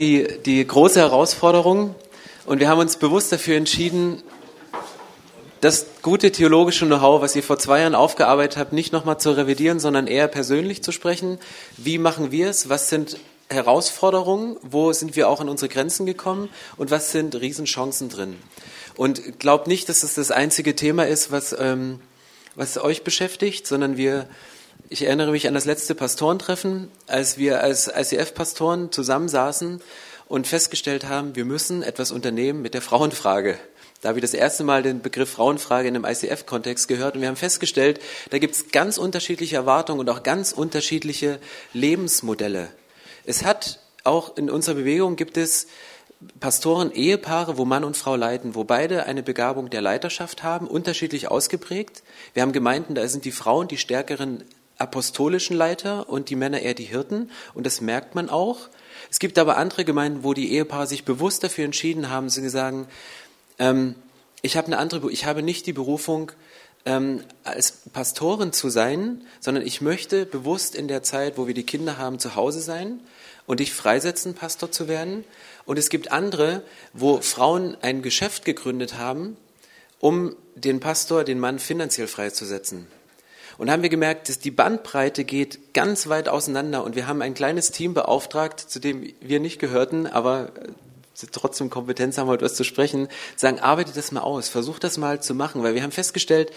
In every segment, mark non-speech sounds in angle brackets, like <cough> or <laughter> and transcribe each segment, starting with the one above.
die, die große Herausforderung und wir haben uns bewusst dafür entschieden, das gute theologische Know-how, was ihr vor zwei Jahren aufgearbeitet habt, nicht nochmal zu revidieren, sondern eher persönlich zu sprechen. Wie machen wir es? Was sind Herausforderungen? Wo sind wir auch an unsere Grenzen gekommen? Und was sind Riesenchancen drin? Und glaubt nicht, dass es das einzige Thema ist, was, ähm, was euch beschäftigt, sondern wir ich erinnere mich an das letzte Pastorentreffen, als wir als ICF-Pastoren zusammensaßen und festgestellt haben, wir müssen etwas unternehmen mit der Frauenfrage. Da habe ich das erste Mal den Begriff Frauenfrage in einem ICF-Kontext gehört und wir haben festgestellt, da gibt es ganz unterschiedliche Erwartungen und auch ganz unterschiedliche Lebensmodelle. Es hat auch in unserer Bewegung gibt es Pastoren, Ehepaare, wo Mann und Frau leiten, wo beide eine Begabung der Leiterschaft haben, unterschiedlich ausgeprägt. Wir haben Gemeinden, da sind die Frauen die stärkeren apostolischen Leiter und die Männer eher die Hirten. Und das merkt man auch. Es gibt aber andere Gemeinden, wo die Ehepaare sich bewusst dafür entschieden haben, sie sagen, ähm, ich habe eine andere, ich habe nicht die Berufung, ähm, als Pastorin zu sein, sondern ich möchte bewusst in der Zeit, wo wir die Kinder haben, zu Hause sein und dich freisetzen, Pastor zu werden. Und es gibt andere, wo Frauen ein Geschäft gegründet haben, um den Pastor, den Mann finanziell freizusetzen. Und haben wir gemerkt, dass die Bandbreite geht ganz weit auseinander. Und wir haben ein kleines Team beauftragt, zu dem wir nicht gehörten, aber äh, trotzdem Kompetenz haben, heute was zu sprechen, sagen, arbeitet das mal aus, versucht das mal zu machen, weil wir haben festgestellt,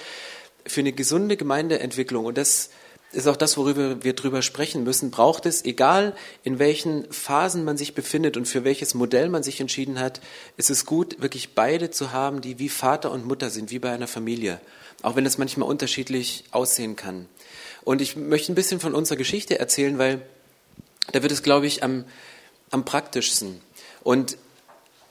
für eine gesunde Gemeindeentwicklung, und das ist auch das, worüber wir drüber sprechen müssen, braucht es, egal in welchen Phasen man sich befindet und für welches Modell man sich entschieden hat, ist es gut, wirklich beide zu haben, die wie Vater und Mutter sind, wie bei einer Familie auch wenn es manchmal unterschiedlich aussehen kann. Und ich möchte ein bisschen von unserer Geschichte erzählen, weil da wird es, glaube ich, am, am praktischsten. Und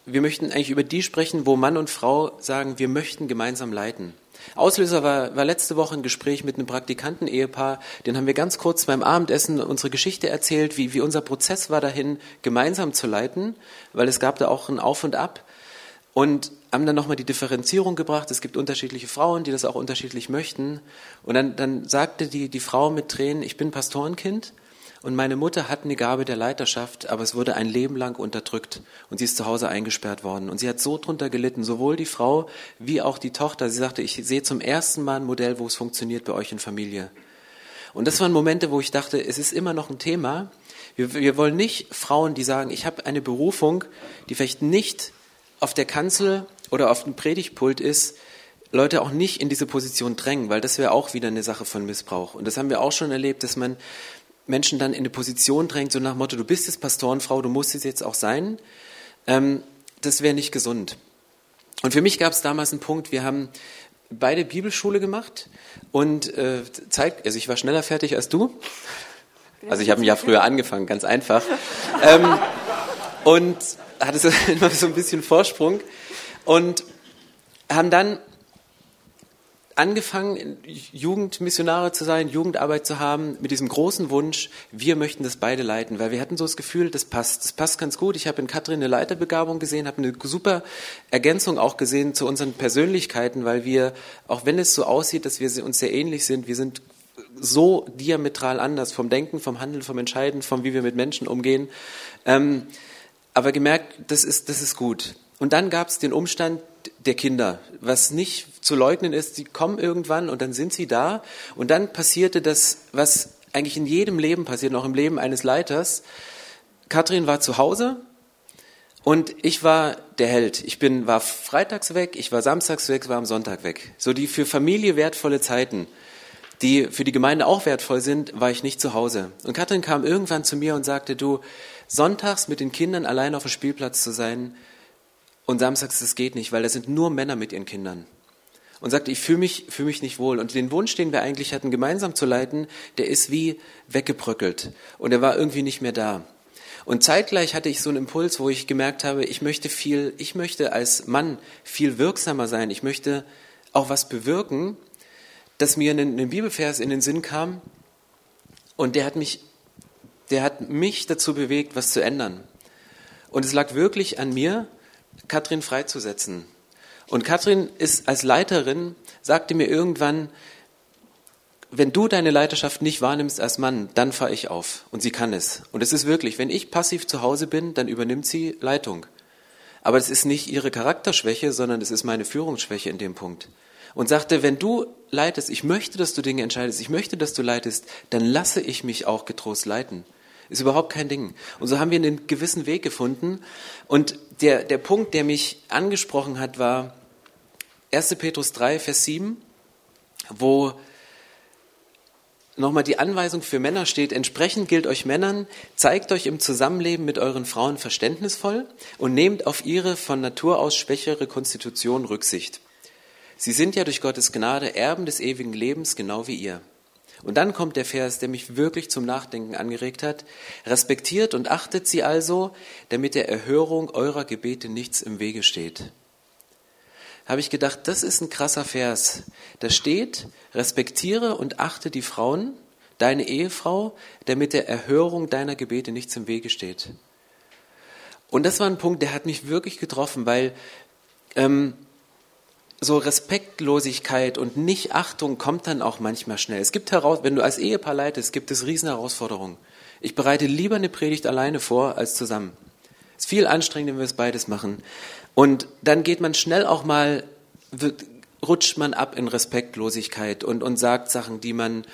wir möchten eigentlich über die sprechen, wo Mann und Frau sagen, wir möchten gemeinsam leiten. Auslöser war, war letzte Woche ein Gespräch mit einem Praktikanten-Ehepaar. Den haben wir ganz kurz beim Abendessen unsere Geschichte erzählt, wie, wie unser Prozess war dahin, gemeinsam zu leiten, weil es gab da auch ein Auf und Ab. Und haben dann nochmal die Differenzierung gebracht. Es gibt unterschiedliche Frauen, die das auch unterschiedlich möchten. Und dann, dann sagte die, die Frau mit Tränen, ich bin Pastorenkind und meine Mutter hat eine Gabe der Leiterschaft, aber es wurde ein Leben lang unterdrückt und sie ist zu Hause eingesperrt worden. Und sie hat so drunter gelitten, sowohl die Frau wie auch die Tochter. Sie sagte, ich sehe zum ersten Mal ein Modell, wo es funktioniert bei euch in Familie. Und das waren Momente, wo ich dachte, es ist immer noch ein Thema. Wir, wir wollen nicht Frauen, die sagen, ich habe eine Berufung, die vielleicht nicht auf der Kanzel oder auf dem Predigtpult ist, Leute auch nicht in diese Position drängen, weil das wäre auch wieder eine Sache von Missbrauch. Und das haben wir auch schon erlebt, dass man Menschen dann in eine Position drängt, so nach Motto, du bist jetzt Pastorenfrau, du musst es jetzt auch sein. Ähm, das wäre nicht gesund. Und für mich gab es damals einen Punkt, wir haben beide Bibelschule gemacht und äh, Zeit, also ich war schneller fertig als du. Also ich habe ein Jahr früher angefangen, ganz einfach. ähm, und hatte so <laughs> immer so ein bisschen Vorsprung und haben dann angefangen, Jugendmissionare zu sein, Jugendarbeit zu haben, mit diesem großen Wunsch, wir möchten das beide leiten, weil wir hatten so das Gefühl, das passt, das passt ganz gut. Ich habe in Katrin eine Leiterbegabung gesehen, habe eine super Ergänzung auch gesehen zu unseren Persönlichkeiten, weil wir, auch wenn es so aussieht, dass wir uns sehr ähnlich sind, wir sind so diametral anders vom Denken, vom Handeln, vom Entscheiden, vom wie wir mit Menschen umgehen. Ähm, aber gemerkt, das ist, das ist gut. Und dann gab es den Umstand der Kinder, was nicht zu leugnen ist, sie kommen irgendwann und dann sind sie da. Und dann passierte das, was eigentlich in jedem Leben passiert, auch im Leben eines Leiters. Katrin war zu Hause und ich war der Held. Ich bin, war freitags weg, ich war samstags weg, war am Sonntag weg. So die für Familie wertvolle Zeiten, die für die Gemeinde auch wertvoll sind, war ich nicht zu Hause. Und Katrin kam irgendwann zu mir und sagte, du, sonntags mit den Kindern allein auf dem Spielplatz zu sein und samstags, das geht nicht, weil da sind nur Männer mit ihren Kindern. Und sagte, ich fühle mich, fühle mich nicht wohl. Und den Wunsch, den wir eigentlich hatten, gemeinsam zu leiten, der ist wie weggebröckelt. Und er war irgendwie nicht mehr da. Und zeitgleich hatte ich so einen Impuls, wo ich gemerkt habe, ich möchte viel, ich möchte als Mann viel wirksamer sein. Ich möchte auch was bewirken, dass mir ein, ein Bibelvers in den Sinn kam. Und der hat mich der hat mich dazu bewegt, was zu ändern. Und es lag wirklich an mir, Katrin freizusetzen. Und Katrin ist als Leiterin, sagte mir irgendwann, wenn du deine Leiterschaft nicht wahrnimmst als Mann, dann fahre ich auf. Und sie kann es. Und es ist wirklich, wenn ich passiv zu Hause bin, dann übernimmt sie Leitung. Aber es ist nicht ihre Charakterschwäche, sondern es ist meine Führungsschwäche in dem Punkt. Und sagte, wenn du leitest, ich möchte, dass du Dinge entscheidest, ich möchte, dass du leitest, dann lasse ich mich auch getrost leiten. Ist überhaupt kein Ding. Und so haben wir einen gewissen Weg gefunden. Und der, der Punkt, der mich angesprochen hat, war 1. Petrus 3, Vers 7, wo nochmal die Anweisung für Männer steht, entsprechend gilt euch Männern, zeigt euch im Zusammenleben mit euren Frauen verständnisvoll und nehmt auf ihre von Natur aus schwächere Konstitution Rücksicht. Sie sind ja durch Gottes Gnade Erben des ewigen Lebens, genau wie ihr. Und dann kommt der Vers, der mich wirklich zum Nachdenken angeregt hat. Respektiert und achtet sie also, damit der Erhörung eurer Gebete nichts im Wege steht. Habe ich gedacht, das ist ein krasser Vers. Da steht, respektiere und achte die Frauen, deine Ehefrau, damit der Erhörung deiner Gebete nichts im Wege steht. Und das war ein Punkt, der hat mich wirklich getroffen, weil ähm, so Respektlosigkeit und Nichtachtung kommt dann auch manchmal schnell. Es gibt heraus, wenn du als Ehepaar leitest, gibt es riesen Herausforderungen. Ich bereite lieber eine Predigt alleine vor als zusammen. Es ist viel anstrengender, wenn wir es beides machen. Und dann geht man schnell auch mal, rutscht man ab in Respektlosigkeit und, und sagt Sachen, die man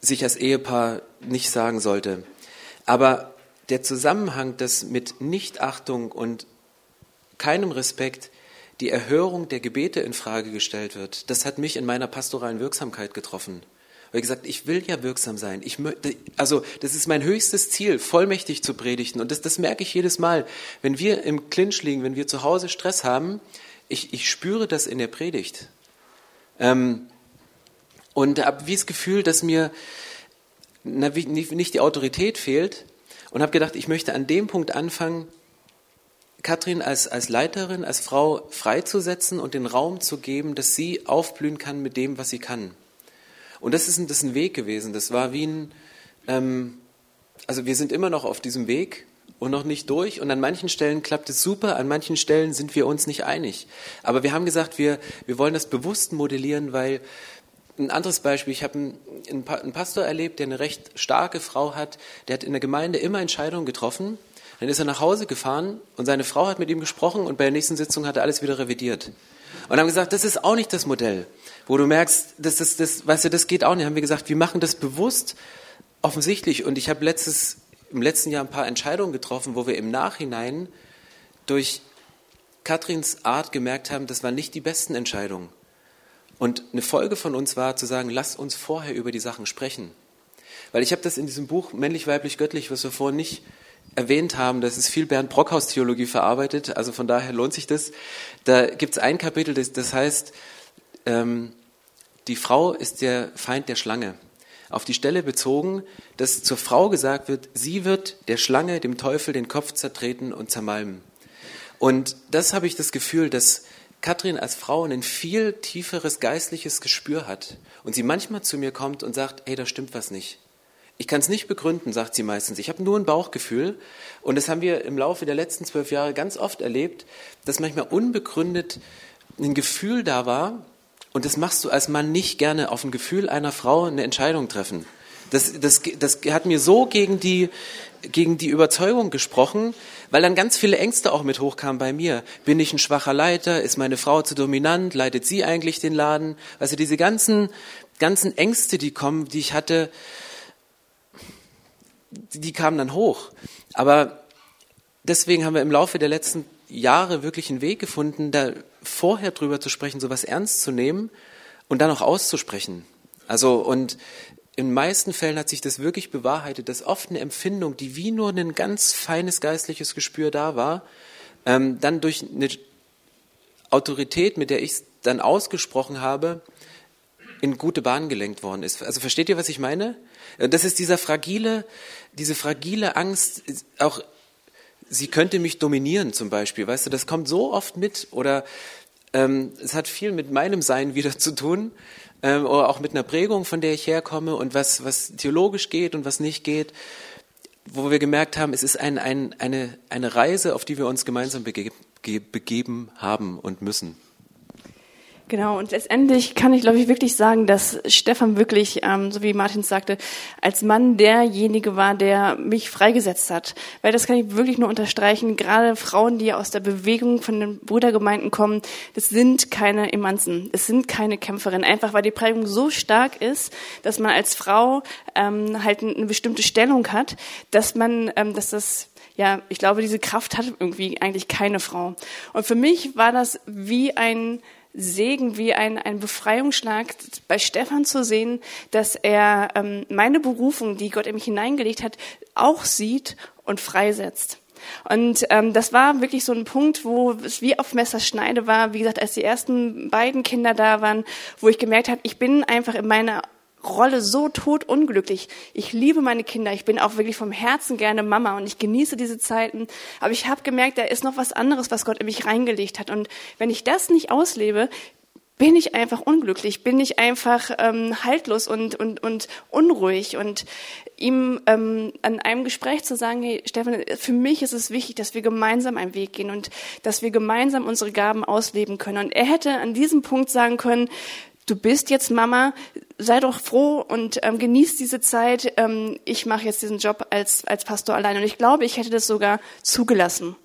sich als Ehepaar nicht sagen sollte. Aber der Zusammenhang, dass mit Nichtachtung und keinem Respekt die Erhörung der Gebete in Frage gestellt wird, das hat mich in meiner pastoralen Wirksamkeit getroffen. Weil ich gesagt, ich will ja wirksam sein. Ich, also das ist mein höchstes Ziel, vollmächtig zu predigen. Und das, das merke ich jedes Mal, wenn wir im Clinch liegen, wenn wir zu Hause Stress haben. Ich, ich spüre das in der Predigt. Ähm, und habe wie das Gefühl, dass mir na, nicht die Autorität fehlt. Und habe gedacht, ich möchte an dem Punkt anfangen, Katrin als, als Leiterin, als Frau freizusetzen und den Raum zu geben, dass sie aufblühen kann mit dem, was sie kann. Und das ist ein, das ist ein Weg gewesen. Das war wie ein, ähm, also wir sind immer noch auf diesem Weg und noch nicht durch. Und an manchen Stellen klappt es super, an manchen Stellen sind wir uns nicht einig. Aber wir haben gesagt, wir, wir wollen das bewusst modellieren, weil ein anderes Beispiel, ich habe einen, einen Pastor erlebt, der eine recht starke Frau hat, der hat in der Gemeinde immer Entscheidungen getroffen dann ist er nach Hause gefahren und seine Frau hat mit ihm gesprochen und bei der nächsten Sitzung hat er alles wieder revidiert. Und haben gesagt, das ist auch nicht das Modell, wo du merkst, das ist, das, weißt du, das geht auch nicht. Haben wir gesagt, wir machen das bewusst, offensichtlich. Und ich habe im letzten Jahr ein paar Entscheidungen getroffen, wo wir im Nachhinein durch Katrins Art gemerkt haben, das waren nicht die besten Entscheidungen. Und eine Folge von uns war zu sagen, lasst uns vorher über die Sachen sprechen. Weil ich habe das in diesem Buch Männlich, Weiblich, Göttlich, was wir vorhin nicht erwähnt haben, das ist viel Bernd Brockhaus Theologie verarbeitet, also von daher lohnt sich das. Da gibt es ein Kapitel, das, das heißt, ähm, die Frau ist der Feind der Schlange. Auf die Stelle bezogen, dass zur Frau gesagt wird, sie wird der Schlange, dem Teufel, den Kopf zertreten und zermalmen. Und das habe ich das Gefühl, dass Katrin als Frau ein viel tieferes geistliches Gespür hat und sie manchmal zu mir kommt und sagt, hey, da stimmt was nicht. Ich kann es nicht begründen, sagt sie meistens. Ich habe nur ein Bauchgefühl. Und das haben wir im Laufe der letzten zwölf Jahre ganz oft erlebt, dass manchmal unbegründet ein Gefühl da war. Und das machst du als Mann nicht gerne auf ein Gefühl einer Frau eine Entscheidung treffen. Das, das, das hat mir so gegen die, gegen die Überzeugung gesprochen, weil dann ganz viele Ängste auch mit hochkamen bei mir. Bin ich ein schwacher Leiter? Ist meine Frau zu dominant? Leitet sie eigentlich den Laden? Also diese ganzen, ganzen Ängste, die kommen, die ich hatte, die kamen dann hoch. Aber deswegen haben wir im Laufe der letzten Jahre wirklich einen Weg gefunden, da vorher drüber zu sprechen, sowas ernst zu nehmen und dann auch auszusprechen. Also, und in den meisten Fällen hat sich das wirklich bewahrheitet, dass oft eine Empfindung, die wie nur ein ganz feines geistliches Gespür da war, ähm, dann durch eine Autorität, mit der ich es dann ausgesprochen habe, in gute Bahnen gelenkt worden ist. Also versteht ihr, was ich meine? Das ist dieser fragile, diese fragile Angst, auch sie könnte mich dominieren zum Beispiel. Weißt du, das kommt so oft mit oder ähm, es hat viel mit meinem Sein wieder zu tun ähm, oder auch mit einer Prägung, von der ich herkomme und was, was theologisch geht und was nicht geht, wo wir gemerkt haben, es ist ein, ein, eine, eine Reise, auf die wir uns gemeinsam begeben, begeben haben und müssen. Genau, und letztendlich kann ich, glaube ich, wirklich sagen, dass Stefan wirklich, ähm, so wie Martin sagte, als Mann derjenige war, der mich freigesetzt hat. Weil das kann ich wirklich nur unterstreichen. Gerade Frauen, die aus der Bewegung von den Brudergemeinden kommen, das sind keine Emanzen, es sind keine Kämpferinnen. Einfach weil die Prägung so stark ist, dass man als Frau ähm, halt eine bestimmte Stellung hat, dass man, ähm, dass das ja, ich glaube, diese Kraft hat irgendwie eigentlich keine Frau. Und für mich war das wie ein Segen, wie ein, ein Befreiungsschlag bei Stefan zu sehen, dass er ähm, meine Berufung, die Gott in mich hineingelegt hat, auch sieht und freisetzt. Und ähm, das war wirklich so ein Punkt, wo es wie auf Messerschneide war. Wie gesagt, als die ersten beiden Kinder da waren, wo ich gemerkt habe, ich bin einfach in meiner Rolle so totunglücklich. Ich liebe meine Kinder, ich bin auch wirklich vom Herzen gerne Mama und ich genieße diese Zeiten. Aber ich habe gemerkt, da ist noch was anderes, was Gott in mich reingelegt hat. Und wenn ich das nicht auslebe, bin ich einfach unglücklich, bin ich einfach ähm, haltlos und, und, und unruhig. Und ihm ähm, an einem Gespräch zu sagen, hey Stefan, für mich ist es wichtig, dass wir gemeinsam einen Weg gehen und dass wir gemeinsam unsere Gaben ausleben können. Und er hätte an diesem Punkt sagen können, du bist jetzt Mama, sei doch froh und ähm, genieß diese Zeit. Ähm, ich mache jetzt diesen Job als, als Pastor allein. Und ich glaube, ich hätte das sogar zugelassen.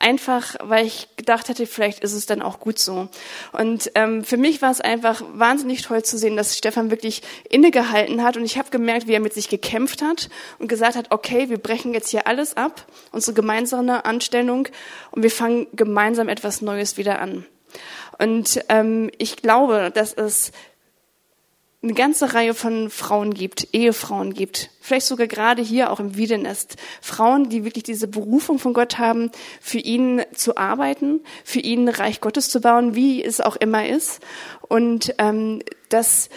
Einfach, weil ich gedacht hätte, vielleicht ist es dann auch gut so. Und ähm, für mich war es einfach wahnsinnig toll zu sehen, dass Stefan wirklich innegehalten hat. Und ich habe gemerkt, wie er mit sich gekämpft hat und gesagt hat, okay, wir brechen jetzt hier alles ab, unsere gemeinsame Anstellung, und wir fangen gemeinsam etwas Neues wieder an. Und ähm, ich glaube, dass es eine ganze Reihe von Frauen gibt, Ehefrauen gibt, vielleicht sogar gerade hier auch im Wiedenest, Frauen, die wirklich diese Berufung von Gott haben, für ihn zu arbeiten, für ihn Reich Gottes zu bauen, wie es auch immer ist. Und ähm, das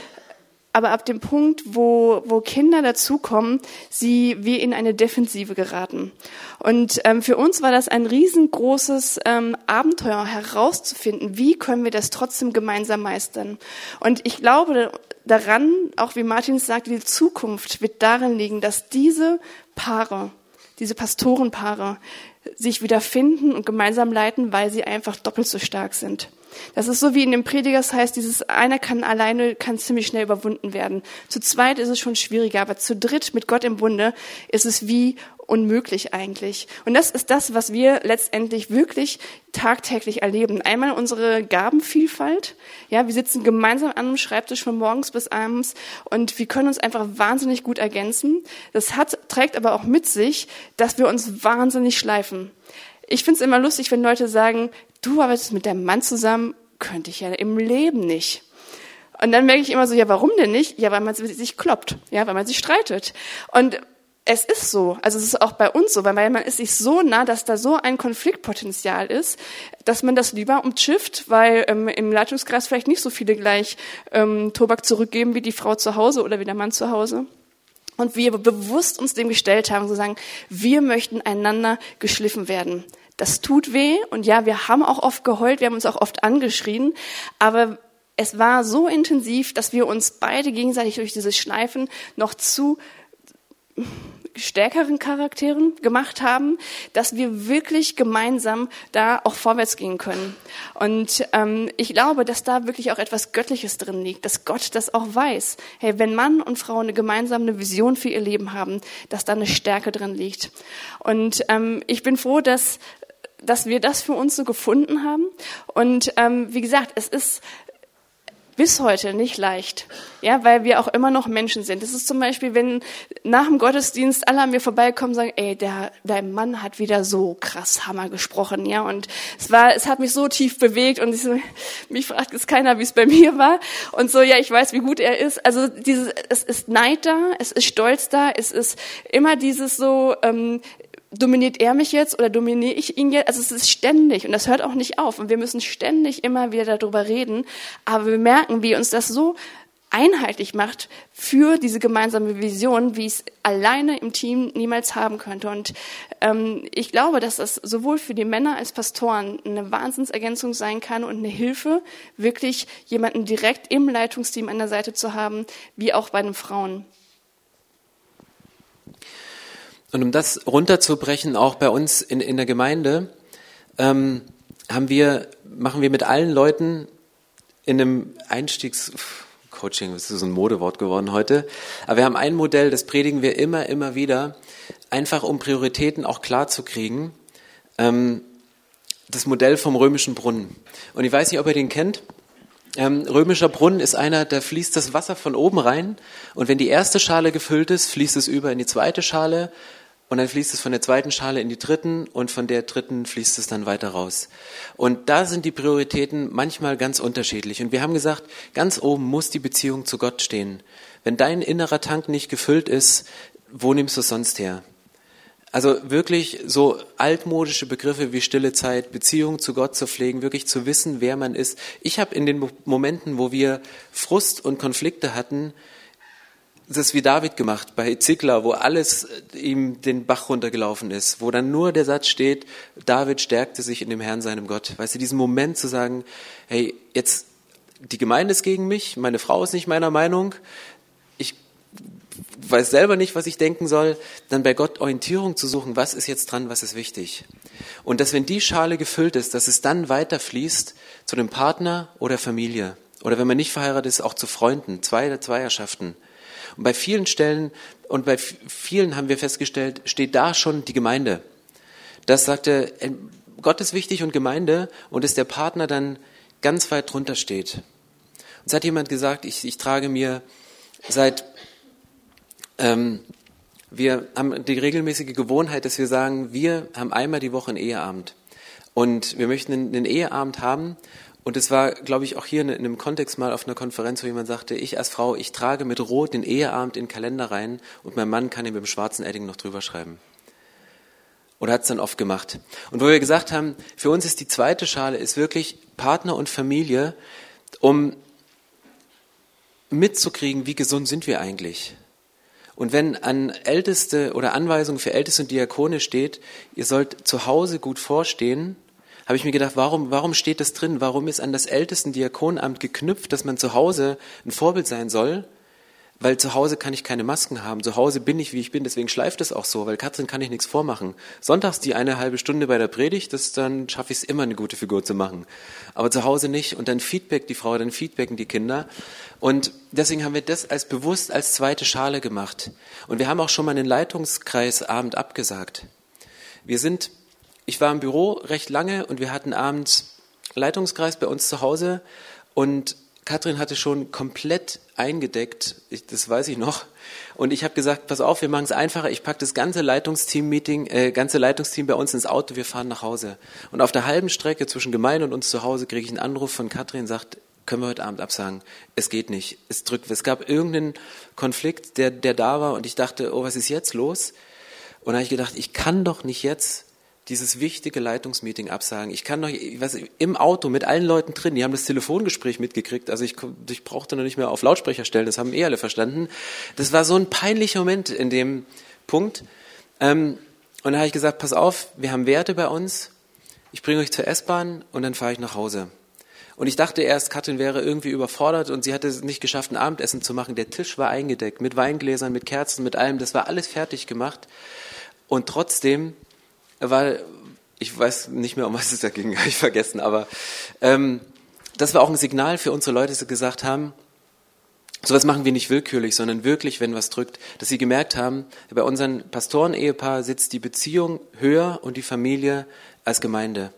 aber ab dem Punkt, wo, wo Kinder dazukommen, sie wir in eine Defensive geraten. Und ähm, für uns war das ein riesengroßes ähm, Abenteuer herauszufinden, wie können wir das trotzdem gemeinsam meistern. Und ich glaube daran, auch wie Martin sagt, die Zukunft wird darin liegen, dass diese Paare, diese Pastorenpaare sich wieder finden und gemeinsam leiten, weil sie einfach doppelt so stark sind. Das ist so wie in dem Prediger, das heißt, dieses einer kann alleine, kann ziemlich schnell überwunden werden. Zu zweit ist es schon schwieriger, aber zu dritt mit Gott im Bunde ist es wie unmöglich eigentlich. Und das ist das, was wir letztendlich wirklich tagtäglich erleben. Einmal unsere Gabenvielfalt. Ja, wir sitzen gemeinsam an einem Schreibtisch von morgens bis abends und wir können uns einfach wahnsinnig gut ergänzen. Das hat, trägt aber auch mit sich, dass wir uns wahnsinnig schleifen. Ich finde es immer lustig, wenn Leute sagen, du arbeitest mit deinem Mann zusammen, könnte ich ja im Leben nicht. Und dann merke ich immer so, ja, warum denn nicht? Ja, weil man sich kloppt, ja, weil man sich streitet. Und es ist so, also es ist auch bei uns so, weil man ist sich so nah, dass da so ein Konfliktpotenzial ist, dass man das lieber umschifft, weil ähm, im Leitungskreis vielleicht nicht so viele gleich ähm, Tobak zurückgeben wie die Frau zu Hause oder wie der Mann zu Hause. Und wir bewusst uns dem gestellt haben, zu sagen, wir möchten einander geschliffen werden. Das tut weh und ja, wir haben auch oft geheult, wir haben uns auch oft angeschrien, aber es war so intensiv, dass wir uns beide gegenseitig durch dieses Schleifen noch zu stärkeren Charakteren gemacht haben, dass wir wirklich gemeinsam da auch vorwärts gehen können. Und ähm, ich glaube, dass da wirklich auch etwas Göttliches drin liegt, dass Gott das auch weiß. Hey, wenn Mann und Frau eine gemeinsame Vision für ihr Leben haben, dass da eine Stärke drin liegt. Und ähm, ich bin froh, dass dass wir das für uns so gefunden haben. Und ähm, wie gesagt, es ist bis heute nicht leicht, ja, weil wir auch immer noch Menschen sind. Das ist zum Beispiel, wenn nach dem Gottesdienst alle an mir vorbeikommen und sagen, ey, der, dein Mann hat wieder so krass Hammer gesprochen, ja, und es war, es hat mich so tief bewegt und ich so, <laughs> mich fragt es keiner, wie es bei mir war und so, ja, ich weiß, wie gut er ist. Also dieses, es ist Neid da, es ist Stolz da, es ist immer dieses so, ähm, dominiert er mich jetzt oder dominiere ich ihn jetzt? Also es ist ständig und das hört auch nicht auf und wir müssen ständig immer wieder darüber reden, aber wir merken, wie uns das so einheitlich macht für diese gemeinsame Vision, wie es alleine im Team niemals haben könnte. Und ähm, ich glaube, dass das sowohl für die Männer als Pastoren eine Wahnsinnsergänzung sein kann und eine Hilfe, wirklich jemanden direkt im Leitungsteam an der Seite zu haben, wie auch bei den Frauen. Und um das runterzubrechen, auch bei uns in, in der Gemeinde, ähm, haben wir, machen wir mit allen Leuten in einem Einstiegs Coaching, das ist so ein Modewort geworden heute. Aber wir haben ein Modell, das predigen wir immer, immer wieder, einfach um Prioritäten auch klar zu kriegen. Ähm, das Modell vom römischen Brunnen. Und ich weiß nicht, ob ihr den kennt. Ähm, römischer Brunnen ist einer, da fließt das Wasser von oben rein und wenn die erste Schale gefüllt ist, fließt es über in die zweite Schale und dann fließt es von der zweiten Schale in die dritten und von der dritten fließt es dann weiter raus. Und da sind die Prioritäten manchmal ganz unterschiedlich. Und wir haben gesagt, ganz oben muss die Beziehung zu Gott stehen. Wenn dein innerer Tank nicht gefüllt ist, wo nimmst du es sonst her? Also wirklich so altmodische Begriffe wie stille Zeit, Beziehung zu Gott zu pflegen, wirklich zu wissen, wer man ist. Ich habe in den Momenten, wo wir Frust und Konflikte hatten, das wie David gemacht bei Zikler, wo alles ihm den Bach runtergelaufen ist, wo dann nur der Satz steht, David stärkte sich in dem Herrn seinem Gott. Weißt du, diesen Moment zu sagen, hey, jetzt die Gemeinde ist gegen mich, meine Frau ist nicht meiner Meinung, weiß selber nicht, was ich denken soll, dann bei Gott Orientierung zu suchen, was ist jetzt dran, was ist wichtig. Und dass wenn die Schale gefüllt ist, dass es dann weiterfließt zu dem Partner oder Familie. Oder wenn man nicht verheiratet ist, auch zu Freunden, zwei Zweierschaften. Und bei vielen Stellen und bei vielen haben wir festgestellt, steht da schon die Gemeinde. Das sagte, äh, Gott ist wichtig und Gemeinde und dass der Partner dann ganz weit drunter steht. Und es hat jemand gesagt, ich, ich trage mir seit ähm, wir haben die regelmäßige Gewohnheit, dass wir sagen, wir haben einmal die Woche einen Eheabend. Und wir möchten einen Eheabend haben. Und es war, glaube ich, auch hier in einem Kontext mal auf einer Konferenz, wo jemand sagte, ich als Frau, ich trage mit Rot den Eheabend in den Kalender rein und mein Mann kann ihn mit dem schwarzen Edding noch drüber schreiben. Oder hat es dann oft gemacht. Und wo wir gesagt haben, für uns ist die zweite Schale, ist wirklich Partner und Familie, um mitzukriegen, wie gesund sind wir eigentlich. Und wenn an Älteste oder Anweisungen für Älteste und Diakone steht, ihr sollt zu Hause gut vorstehen, habe ich mir gedacht, warum, warum steht das drin? Warum ist an das ältesten Diakonamt geknüpft, dass man zu Hause ein Vorbild sein soll? weil zu Hause kann ich keine Masken haben. Zu Hause bin ich, wie ich bin, deswegen schleift es auch so, weil Katrin kann ich nichts vormachen. Sonntags die eine halbe Stunde bei der Predigt, das dann schaffe ich es immer, eine gute Figur zu machen. Aber zu Hause nicht. Und dann Feedback die Frau, dann feedbacken die Kinder. Und deswegen haben wir das als bewusst als zweite Schale gemacht. Und wir haben auch schon mal einen Leitungskreisabend abgesagt. Wir sind, ich war im Büro recht lange und wir hatten abends Leitungskreis bei uns zu Hause und Katrin hatte schon komplett eingedeckt, ich, das weiß ich noch. Und ich habe gesagt, pass auf, wir machen es einfacher. Ich packe das ganze Leitungsteam-Meeting, äh, ganze Leitungsteam bei uns ins Auto, wir fahren nach Hause. Und auf der halben Strecke zwischen Gemeinde und uns zu Hause kriege ich einen Anruf von Katrin, sagt, können wir heute Abend absagen? Es geht nicht. Es drückt. Es gab irgendeinen Konflikt, der, der da war und ich dachte, oh, was ist jetzt los? Und dann habe ich gedacht, ich kann doch nicht jetzt dieses wichtige Leitungsmeeting absagen. Ich kann noch, ich weiß, im Auto mit allen Leuten drin, die haben das Telefongespräch mitgekriegt, also ich, ich brauchte noch nicht mehr auf Lautsprecher stellen, das haben eh alle verstanden. Das war so ein peinlicher Moment in dem Punkt. Ähm, und da habe ich gesagt, pass auf, wir haben Werte bei uns, ich bringe euch zur S-Bahn und dann fahre ich nach Hause. Und ich dachte erst, Katrin wäre irgendwie überfordert und sie hatte es nicht geschafft, ein Abendessen zu machen. Der Tisch war eingedeckt mit Weingläsern, mit Kerzen, mit allem. Das war alles fertig gemacht. Und trotzdem weil ich weiß nicht mehr, um was es da ging, <laughs> habe ich vergessen, aber ähm, das war auch ein Signal für unsere Leute, die gesagt haben, sowas machen wir nicht willkürlich, sondern wirklich, wenn was drückt, dass sie gemerkt haben, bei unseren Pastoren-Ehepaar sitzt die Beziehung höher und die Familie als Gemeinde.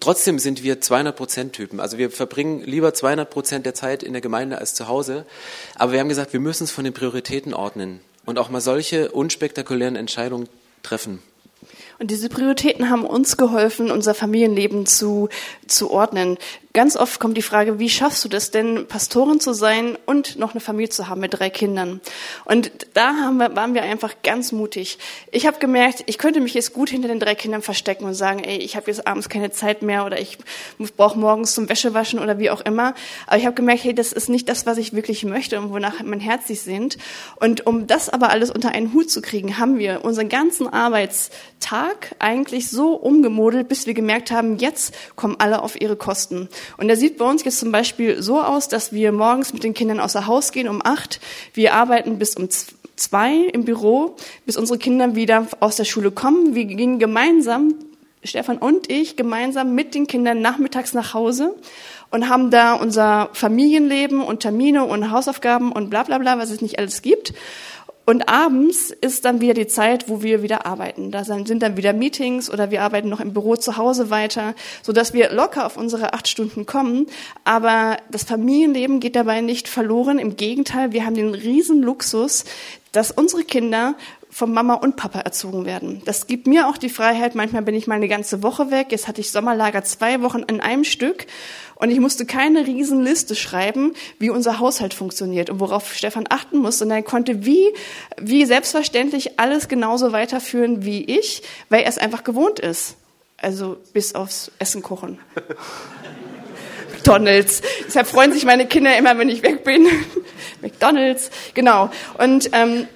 Trotzdem sind wir 200 Prozent Typen. Also wir verbringen lieber 200 Prozent der Zeit in der Gemeinde als zu Hause. Aber wir haben gesagt, wir müssen es von den Prioritäten ordnen und auch mal solche unspektakulären Entscheidungen treffen. Und diese Prioritäten haben uns geholfen, unser Familienleben zu, zu ordnen. Ganz oft kommt die Frage, wie schaffst du das denn, Pastorin zu sein und noch eine Familie zu haben mit drei Kindern? Und da haben wir, waren wir einfach ganz mutig. Ich habe gemerkt, ich könnte mich jetzt gut hinter den drei Kindern verstecken und sagen, ey, ich habe jetzt abends keine Zeit mehr oder ich brauche morgens zum Wäschewaschen oder wie auch immer. Aber ich habe gemerkt, hey, das ist nicht das, was ich wirklich möchte und wonach mein Herz sich sehnt. Und um das aber alles unter einen Hut zu kriegen, haben wir unseren ganzen Arbeitstag eigentlich so umgemodelt, bis wir gemerkt haben, jetzt kommen alle auf ihre Kosten. Und der sieht bei uns jetzt zum Beispiel so aus, dass wir morgens mit den Kindern außer Haus gehen um acht. Wir arbeiten bis um zwei im Büro, bis unsere Kinder wieder aus der Schule kommen. Wir gehen gemeinsam Stefan und ich gemeinsam mit den Kindern nachmittags nach Hause und haben da unser Familienleben und Termine und Hausaufgaben und bla bla bla, was es nicht alles gibt. Und abends ist dann wieder die Zeit, wo wir wieder arbeiten. Da sind dann wieder Meetings oder wir arbeiten noch im Büro zu Hause weiter, so dass wir locker auf unsere acht Stunden kommen. Aber das Familienleben geht dabei nicht verloren. Im Gegenteil, wir haben den riesen Luxus, dass unsere Kinder von Mama und Papa erzogen werden. Das gibt mir auch die Freiheit. Manchmal bin ich mal eine ganze Woche weg. Jetzt hatte ich Sommerlager zwei Wochen in einem Stück und ich musste keine Riesenliste schreiben, wie unser Haushalt funktioniert und worauf Stefan achten muss, sondern er konnte wie, wie selbstverständlich alles genauso weiterführen wie ich, weil er es einfach gewohnt ist. Also bis aufs Essen kochen. <laughs> McDonalds. Deshalb freuen sich meine Kinder immer, wenn ich weg bin. <laughs> McDonalds, genau. Und ähm,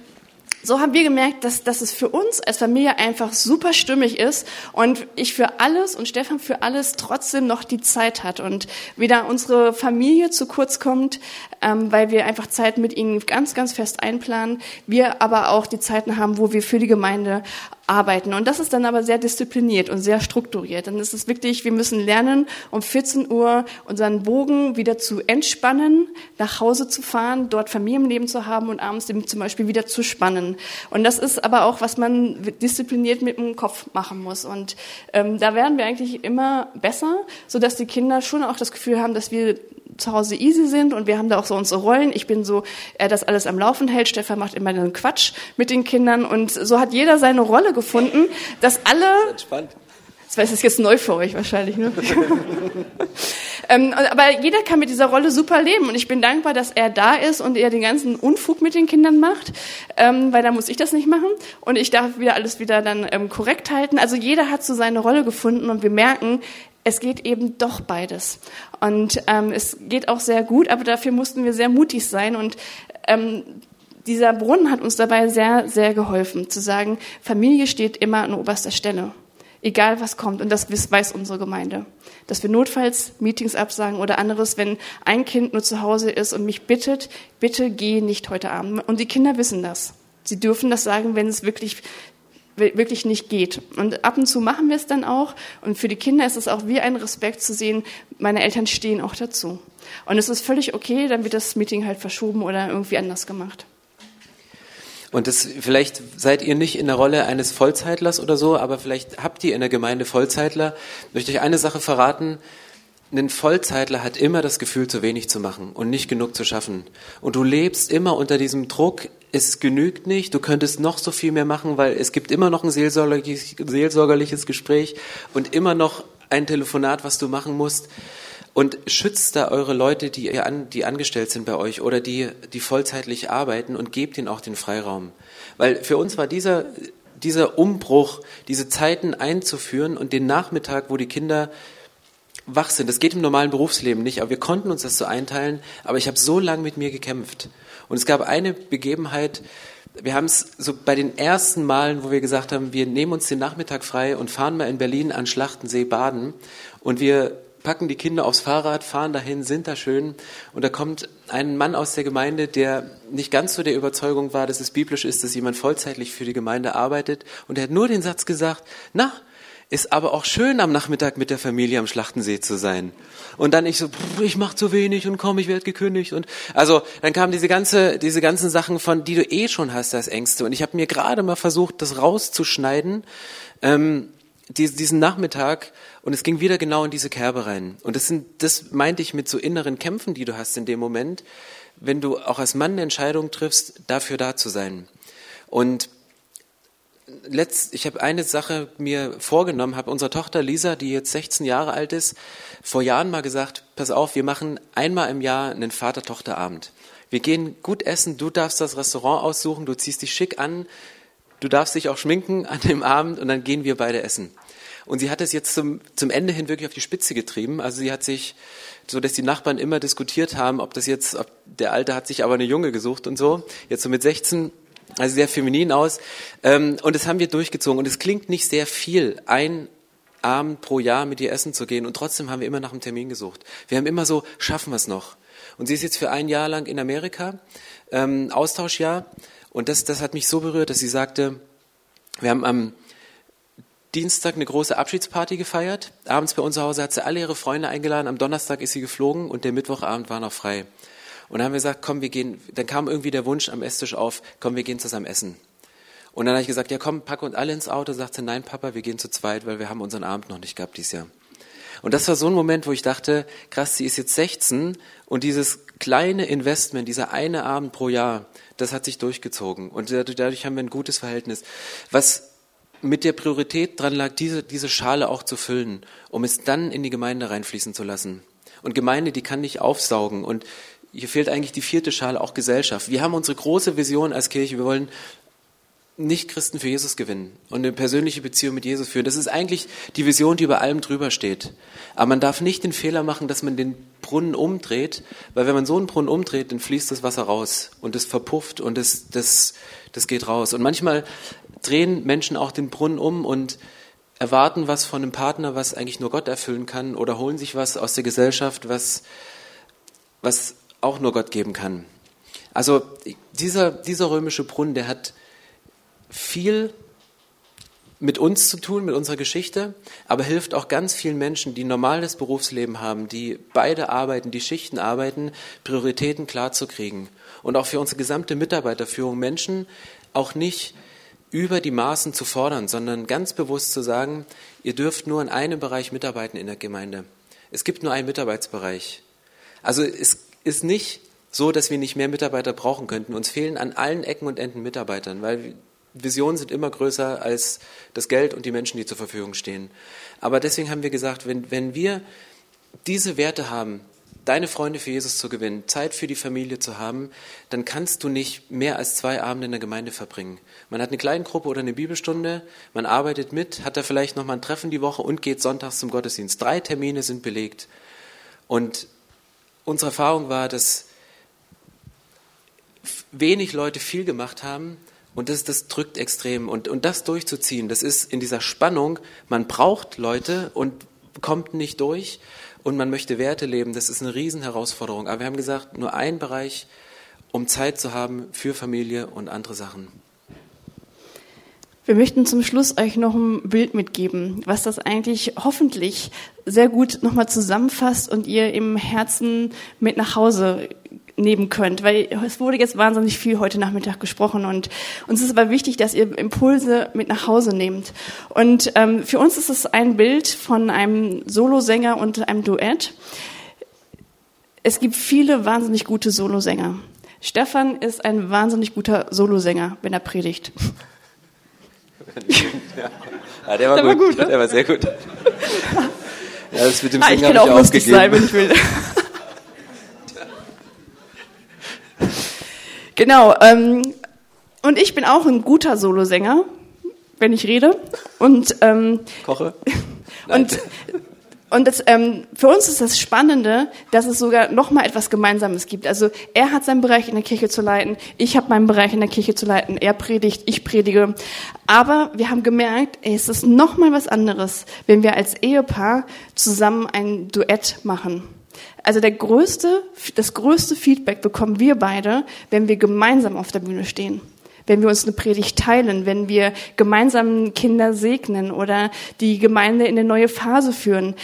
so haben wir gemerkt, dass, dass es für uns als Familie einfach super stimmig ist und ich für alles und Stefan für alles trotzdem noch die Zeit hat und weder unsere Familie zu kurz kommt, ähm, weil wir einfach Zeit mit ihnen ganz, ganz fest einplanen, wir aber auch die Zeiten haben, wo wir für die Gemeinde arbeiten. Und das ist dann aber sehr diszipliniert und sehr strukturiert. Dann ist es wirklich, wir müssen lernen, um 14 Uhr unseren Bogen wieder zu entspannen, nach Hause zu fahren, dort Familienleben zu haben und abends eben zum Beispiel wieder zu spannen. Und das ist aber auch, was man diszipliniert mit dem Kopf machen muss. Und ähm, da werden wir eigentlich immer besser, sodass die Kinder schon auch das Gefühl haben, dass wir zu Hause easy sind und wir haben da auch so unsere Rollen. Ich bin so, er das alles am Laufen hält. Stefan macht immer einen Quatsch mit den Kindern und so hat jeder seine Rolle gefunden, dass alle. Das ist Das ist jetzt neu für euch wahrscheinlich, ne? <laughs> ähm, aber jeder kann mit dieser Rolle super leben und ich bin dankbar, dass er da ist und er den ganzen Unfug mit den Kindern macht, ähm, weil da muss ich das nicht machen und ich darf wieder alles wieder dann ähm, korrekt halten. Also jeder hat so seine Rolle gefunden und wir merken, es geht eben doch beides. Und ähm, es geht auch sehr gut, aber dafür mussten wir sehr mutig sein. Und ähm, dieser Brunnen hat uns dabei sehr, sehr geholfen, zu sagen, Familie steht immer an oberster Stelle. Egal was kommt. Und das weiß unsere Gemeinde. Dass wir notfalls Meetings absagen oder anderes, wenn ein Kind nur zu Hause ist und mich bittet, bitte geh nicht heute Abend. Und die Kinder wissen das. Sie dürfen das sagen, wenn es wirklich wirklich nicht geht. Und ab und zu machen wir es dann auch. Und für die Kinder ist es auch wie ein Respekt zu sehen, meine Eltern stehen auch dazu. Und es ist völlig okay, dann wird das Meeting halt verschoben oder irgendwie anders gemacht. Und das, vielleicht seid ihr nicht in der Rolle eines Vollzeitlers oder so, aber vielleicht habt ihr in der Gemeinde Vollzeitler. Ich möchte euch eine Sache verraten ein Vollzeitler hat immer das Gefühl, zu wenig zu machen und nicht genug zu schaffen. Und du lebst immer unter diesem Druck, es genügt nicht, du könntest noch so viel mehr machen, weil es gibt immer noch ein seelsorgerliches, seelsorgerliches Gespräch und immer noch ein Telefonat, was du machen musst. Und schützt da eure Leute, die, die angestellt sind bei euch oder die, die vollzeitlich arbeiten und gebt ihnen auch den Freiraum. Weil für uns war dieser, dieser Umbruch, diese Zeiten einzuführen und den Nachmittag, wo die Kinder wach sind. Das geht im normalen Berufsleben nicht, aber wir konnten uns das so einteilen. Aber ich habe so lange mit mir gekämpft. Und es gab eine Begebenheit, wir haben es so bei den ersten Malen, wo wir gesagt haben, wir nehmen uns den Nachmittag frei und fahren mal in Berlin an Schlachtensee baden und wir packen die Kinder aufs Fahrrad, fahren dahin, sind da schön und da kommt ein Mann aus der Gemeinde, der nicht ganz so der Überzeugung war, dass es biblisch ist, dass jemand vollzeitlich für die Gemeinde arbeitet und er hat nur den Satz gesagt, na, ist aber auch schön am Nachmittag mit der Familie am Schlachtensee zu sein. Und dann ich so, ich mach zu wenig und komm, ich werde gekündigt und also dann kamen diese ganze diese ganzen Sachen von, die du eh schon hast als Ängste. Und ich habe mir gerade mal versucht, das rauszuschneiden, ähm, diesen Nachmittag und es ging wieder genau in diese Kerbe rein. Und das sind, das meinte ich mit so inneren Kämpfen, die du hast in dem Moment, wenn du auch als Mann eine Entscheidung triffst, dafür da zu sein. Und letzt, ich habe eine Sache mir vorgenommen, habe unserer Tochter Lisa, die jetzt 16 Jahre alt ist, vor Jahren mal gesagt, pass auf, wir machen einmal im Jahr einen Vater-Tochter-Abend. Wir gehen gut essen, du darfst das Restaurant aussuchen, du ziehst dich schick an, du darfst dich auch schminken an dem Abend und dann gehen wir beide essen. Und sie hat es jetzt zum, zum Ende hin wirklich auf die Spitze getrieben. Also sie hat sich, so dass die Nachbarn immer diskutiert haben, ob das jetzt, ob der Alte hat sich aber eine Junge gesucht und so. Jetzt so mit 16 also sehr feminin aus. Ähm, und das haben wir durchgezogen. Und es klingt nicht sehr viel, ein Abend pro Jahr mit ihr essen zu gehen. Und trotzdem haben wir immer nach einem Termin gesucht. Wir haben immer so, schaffen wir es noch? Und sie ist jetzt für ein Jahr lang in Amerika, ähm, Austauschjahr. Und das, das hat mich so berührt, dass sie sagte, wir haben am Dienstag eine große Abschiedsparty gefeiert. Abends bei uns zu Hause hat sie alle ihre Freunde eingeladen. Am Donnerstag ist sie geflogen und der Mittwochabend war noch frei. Und dann haben wir gesagt, komm, wir gehen. Dann kam irgendwie der Wunsch am Esstisch auf, komm, wir gehen zusammen essen. Und dann habe ich gesagt, ja komm, pack uns alle ins Auto. Sagt sie, nein, Papa, wir gehen zu zweit, weil wir haben unseren Abend noch nicht gehabt dieses Jahr. Und das war so ein Moment, wo ich dachte, krass, sie ist jetzt 16 und dieses kleine Investment, dieser eine Abend pro Jahr, das hat sich durchgezogen. Und dadurch haben wir ein gutes Verhältnis. Was mit der Priorität dran lag, diese, diese Schale auch zu füllen, um es dann in die Gemeinde reinfließen zu lassen. Und Gemeinde, die kann nicht aufsaugen. Und hier fehlt eigentlich die vierte Schale, auch Gesellschaft. Wir haben unsere große Vision als Kirche. Wir wollen nicht-Christen für Jesus gewinnen und eine persönliche Beziehung mit Jesus führen. Das ist eigentlich die Vision, die über allem drüber steht. Aber man darf nicht den Fehler machen, dass man den Brunnen umdreht, weil wenn man so einen Brunnen umdreht, dann fließt das Wasser raus und es verpufft und das, das, das geht raus. Und manchmal drehen Menschen auch den Brunnen um und erwarten was von einem Partner, was eigentlich nur Gott erfüllen kann oder holen sich was aus der Gesellschaft, was, was auch nur Gott geben kann. Also dieser, dieser römische Brunnen, der hat viel mit uns zu tun, mit unserer Geschichte, aber hilft auch ganz vielen Menschen, die ein normales Berufsleben haben, die beide arbeiten, die Schichten arbeiten, Prioritäten klarzukriegen. Und auch für unsere gesamte Mitarbeiterführung Menschen auch nicht über die Maßen zu fordern, sondern ganz bewusst zu sagen, ihr dürft nur in einem Bereich mitarbeiten in der Gemeinde. Es gibt nur einen Mitarbeitsbereich. Also es ist nicht so, dass wir nicht mehr Mitarbeiter brauchen könnten. Uns fehlen an allen Ecken und Enden Mitarbeitern, weil Visionen sind immer größer als das Geld und die Menschen, die zur Verfügung stehen. Aber deswegen haben wir gesagt, wenn, wenn wir diese Werte haben, deine Freunde für Jesus zu gewinnen, Zeit für die Familie zu haben, dann kannst du nicht mehr als zwei Abende in der Gemeinde verbringen. Man hat eine kleine Gruppe oder eine Bibelstunde, man arbeitet mit, hat da vielleicht nochmal ein Treffen die Woche und geht sonntags zum Gottesdienst. Drei Termine sind belegt. Und unsere Erfahrung war, dass wenig Leute viel gemacht haben und das, das drückt extrem. Und, und das durchzuziehen, das ist in dieser Spannung, man braucht Leute und kommt nicht durch und man möchte Werte leben, das ist eine Riesenherausforderung. Aber wir haben gesagt, nur ein Bereich, um Zeit zu haben für Familie und andere Sachen. Wir möchten zum Schluss euch noch ein Bild mitgeben, was das eigentlich hoffentlich sehr gut nochmal zusammenfasst und ihr im Herzen mit nach Hause nehmen könnt, weil es wurde jetzt wahnsinnig viel heute Nachmittag gesprochen und uns ist aber wichtig, dass ihr Impulse mit nach Hause nehmt. Und ähm, für uns ist es ein Bild von einem Solosänger und einem Duett. Es gibt viele wahnsinnig gute Solosänger. Stefan ist ein wahnsinnig guter Solosänger, wenn er predigt. Ja, der war, der gut. war gut. Ne? Der war sehr gut. Ja, das mit dem ah, ich kann auch lustig sein, wenn ich will. Genau. Ähm, und ich bin auch ein guter Solosänger, wenn ich rede. Und ähm, koche. <laughs> und und das, ähm, für uns ist das Spannende, dass es sogar noch mal etwas Gemeinsames gibt. Also er hat seinen Bereich in der Kirche zu leiten, ich habe meinen Bereich in der Kirche zu leiten. Er predigt, ich predige. Aber wir haben gemerkt, ey, es ist noch mal was anderes, wenn wir als Ehepaar zusammen ein Duett machen. Also der größte, das größte Feedback bekommen wir beide, wenn wir gemeinsam auf der Bühne stehen. Wenn wir uns eine Predigt teilen, wenn wir gemeinsam Kinder segnen oder die Gemeinde in eine neue Phase führen.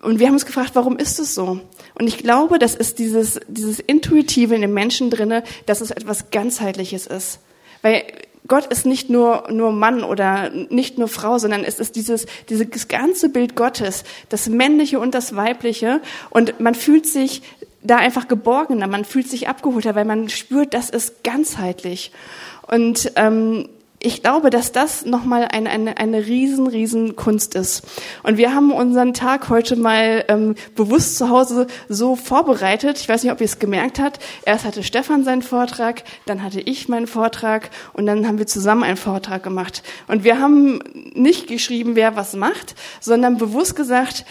Und wir haben uns gefragt, warum ist es so? Und ich glaube, das ist dieses, dieses Intuitive in den Menschen drinne, dass es etwas ganzheitliches ist. Weil Gott ist nicht nur, nur Mann oder nicht nur Frau, sondern es ist dieses, dieses ganze Bild Gottes, das Männliche und das Weibliche. Und man fühlt sich da einfach geborgener, man fühlt sich abgeholter, weil man spürt, das ist ganzheitlich. Und ähm, ich glaube, dass das nochmal eine, eine, eine riesen, riesen Kunst ist. Und wir haben unseren Tag heute mal ähm, bewusst zu Hause so vorbereitet. Ich weiß nicht, ob ihr es gemerkt habt. Erst hatte Stefan seinen Vortrag, dann hatte ich meinen Vortrag und dann haben wir zusammen einen Vortrag gemacht. Und wir haben nicht geschrieben, wer was macht, sondern bewusst gesagt,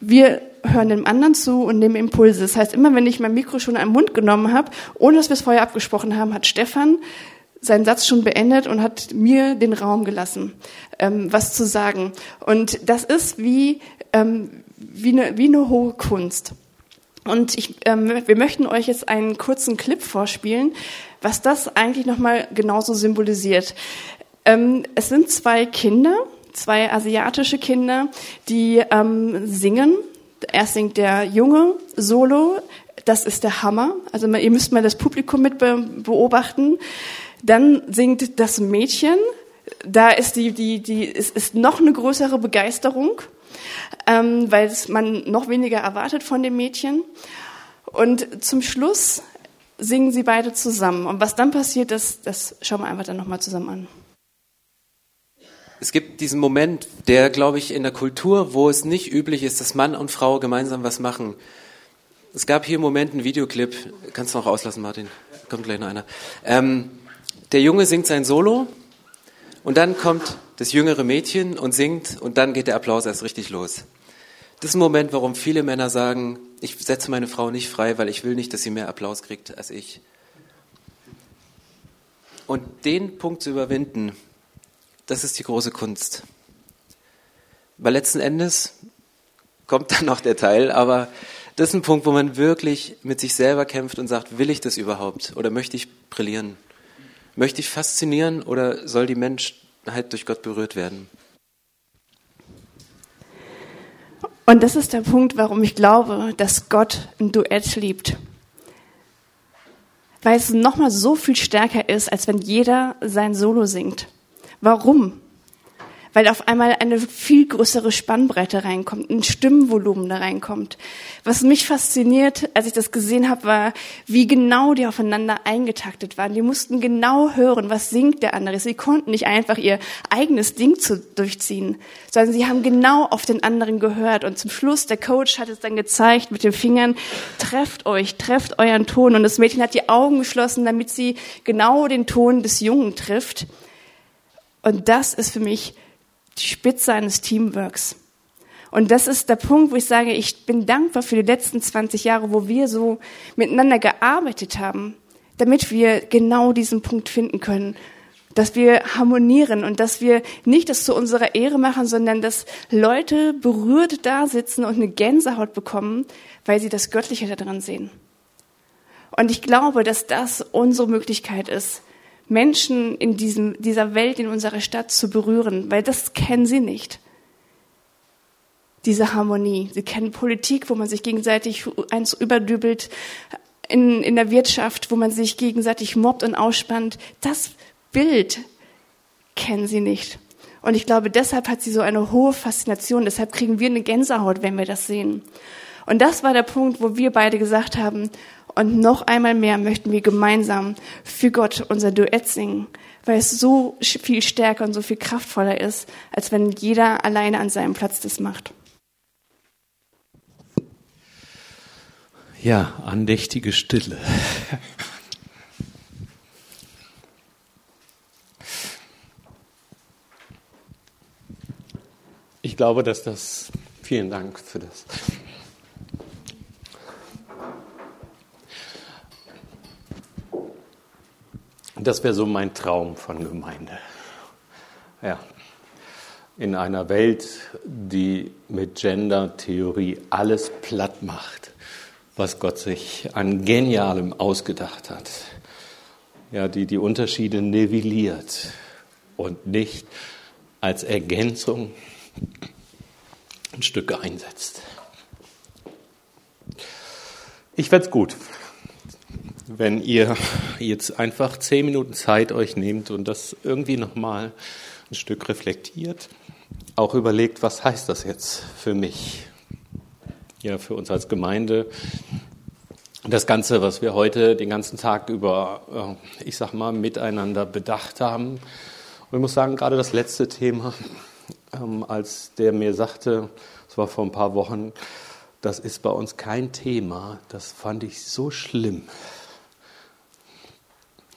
wir hören dem anderen zu und nehmen Impulse. Das heißt, immer wenn ich mein Mikro schon am Mund genommen habe, ohne dass wir es vorher abgesprochen haben, hat Stefan seinen Satz schon beendet und hat mir den Raum gelassen, ähm, was zu sagen. Und das ist wie, ähm, wie, eine, wie eine hohe Kunst. Und ich, ähm, wir möchten euch jetzt einen kurzen Clip vorspielen, was das eigentlich nochmal genauso symbolisiert. Ähm, es sind zwei Kinder, zwei asiatische Kinder, die ähm, singen. Erst singt der Junge Solo, das ist der Hammer. Also ihr müsst mal das Publikum mit beobachten. Dann singt das Mädchen, da ist die, die, die, es ist noch eine größere Begeisterung, ähm, weil man noch weniger erwartet von dem Mädchen. Und zum Schluss singen sie beide zusammen. Und was dann passiert, das, das schauen wir einfach dann nochmal zusammen an. Es gibt diesen Moment, der, glaube ich, in der Kultur, wo es nicht üblich ist, dass Mann und Frau gemeinsam was machen. Es gab hier im Moment einen Videoclip, kannst du noch auslassen, Martin? Kommt gleich noch einer. Ähm, der Junge singt sein Solo und dann kommt das jüngere Mädchen und singt und dann geht der Applaus erst richtig los. Das ist ein Moment, warum viele Männer sagen, ich setze meine Frau nicht frei, weil ich will nicht, dass sie mehr Applaus kriegt als ich. Und den Punkt zu überwinden, das ist die große Kunst. Weil letzten Endes kommt dann noch der Teil, aber das ist ein Punkt, wo man wirklich mit sich selber kämpft und sagt, will ich das überhaupt oder möchte ich brillieren? Möchte ich faszinieren oder soll die Menschheit durch Gott berührt werden? Und das ist der Punkt, warum ich glaube, dass Gott ein Duett liebt. Weil es nochmal so viel stärker ist, als wenn jeder sein Solo singt. Warum? Weil auf einmal eine viel größere Spannbreite reinkommt, ein Stimmvolumen da reinkommt. Was mich fasziniert, als ich das gesehen habe, war, wie genau die aufeinander eingetaktet waren. Die mussten genau hören, was singt der andere. Sie konnten nicht einfach ihr eigenes Ding zu, durchziehen, sondern sie haben genau auf den anderen gehört. Und zum Schluss, der Coach hat es dann gezeigt mit den Fingern, trefft euch, trefft euren Ton. Und das Mädchen hat die Augen geschlossen, damit sie genau den Ton des Jungen trifft. Und das ist für mich die Spitze eines Teamworks. Und das ist der Punkt, wo ich sage, ich bin dankbar für die letzten 20 Jahre, wo wir so miteinander gearbeitet haben, damit wir genau diesen Punkt finden können, dass wir harmonieren und dass wir nicht das zu unserer Ehre machen, sondern dass Leute berührt da sitzen und eine Gänsehaut bekommen, weil sie das Göttliche daran sehen. Und ich glaube, dass das unsere Möglichkeit ist, Menschen in diesem, dieser Welt, in unserer Stadt zu berühren, weil das kennen sie nicht. Diese Harmonie. Sie kennen Politik, wo man sich gegenseitig eins überdübelt, in, in der Wirtschaft, wo man sich gegenseitig mobbt und ausspannt. Das Bild kennen sie nicht. Und ich glaube, deshalb hat sie so eine hohe Faszination. Deshalb kriegen wir eine Gänsehaut, wenn wir das sehen. Und das war der Punkt, wo wir beide gesagt haben, und noch einmal mehr möchten wir gemeinsam für Gott unser Duett singen, weil es so viel stärker und so viel kraftvoller ist, als wenn jeder alleine an seinem Platz das macht. Ja, andächtige Stille. Ich glaube, dass das, vielen Dank für das. Das wäre so mein Traum von Gemeinde. Ja. In einer Welt, die mit Gender-Theorie alles platt macht, was Gott sich an Genialem ausgedacht hat. Ja, die die Unterschiede nivelliert und nicht als Ergänzung Stücke einsetzt. Ich fände es gut, wenn ihr jetzt einfach zehn Minuten Zeit euch nehmt und das irgendwie nochmal ein Stück reflektiert, auch überlegt, was heißt das jetzt für mich, ja, für uns als Gemeinde. Das Ganze, was wir heute den ganzen Tag über, äh, ich sag mal, miteinander bedacht haben. Und ich muss sagen, gerade das letzte Thema, ähm, als der mir sagte, es war vor ein paar Wochen, das ist bei uns kein Thema, das fand ich so schlimm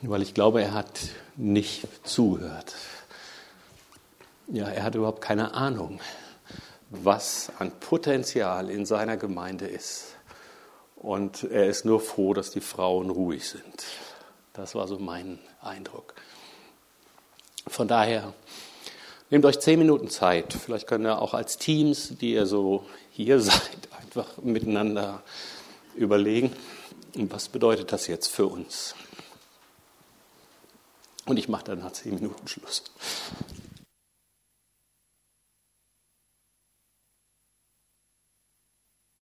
weil ich glaube, er hat nicht zugehört. Ja, er hat überhaupt keine Ahnung, was an Potenzial in seiner Gemeinde ist. Und er ist nur froh, dass die Frauen ruhig sind. Das war so mein Eindruck. Von daher, nehmt euch zehn Minuten Zeit. Vielleicht könnt ihr auch als Teams, die ihr so hier <laughs> seid, einfach miteinander überlegen, was bedeutet das jetzt für uns. Und ich mache dann nach zehn Minuten Schluss.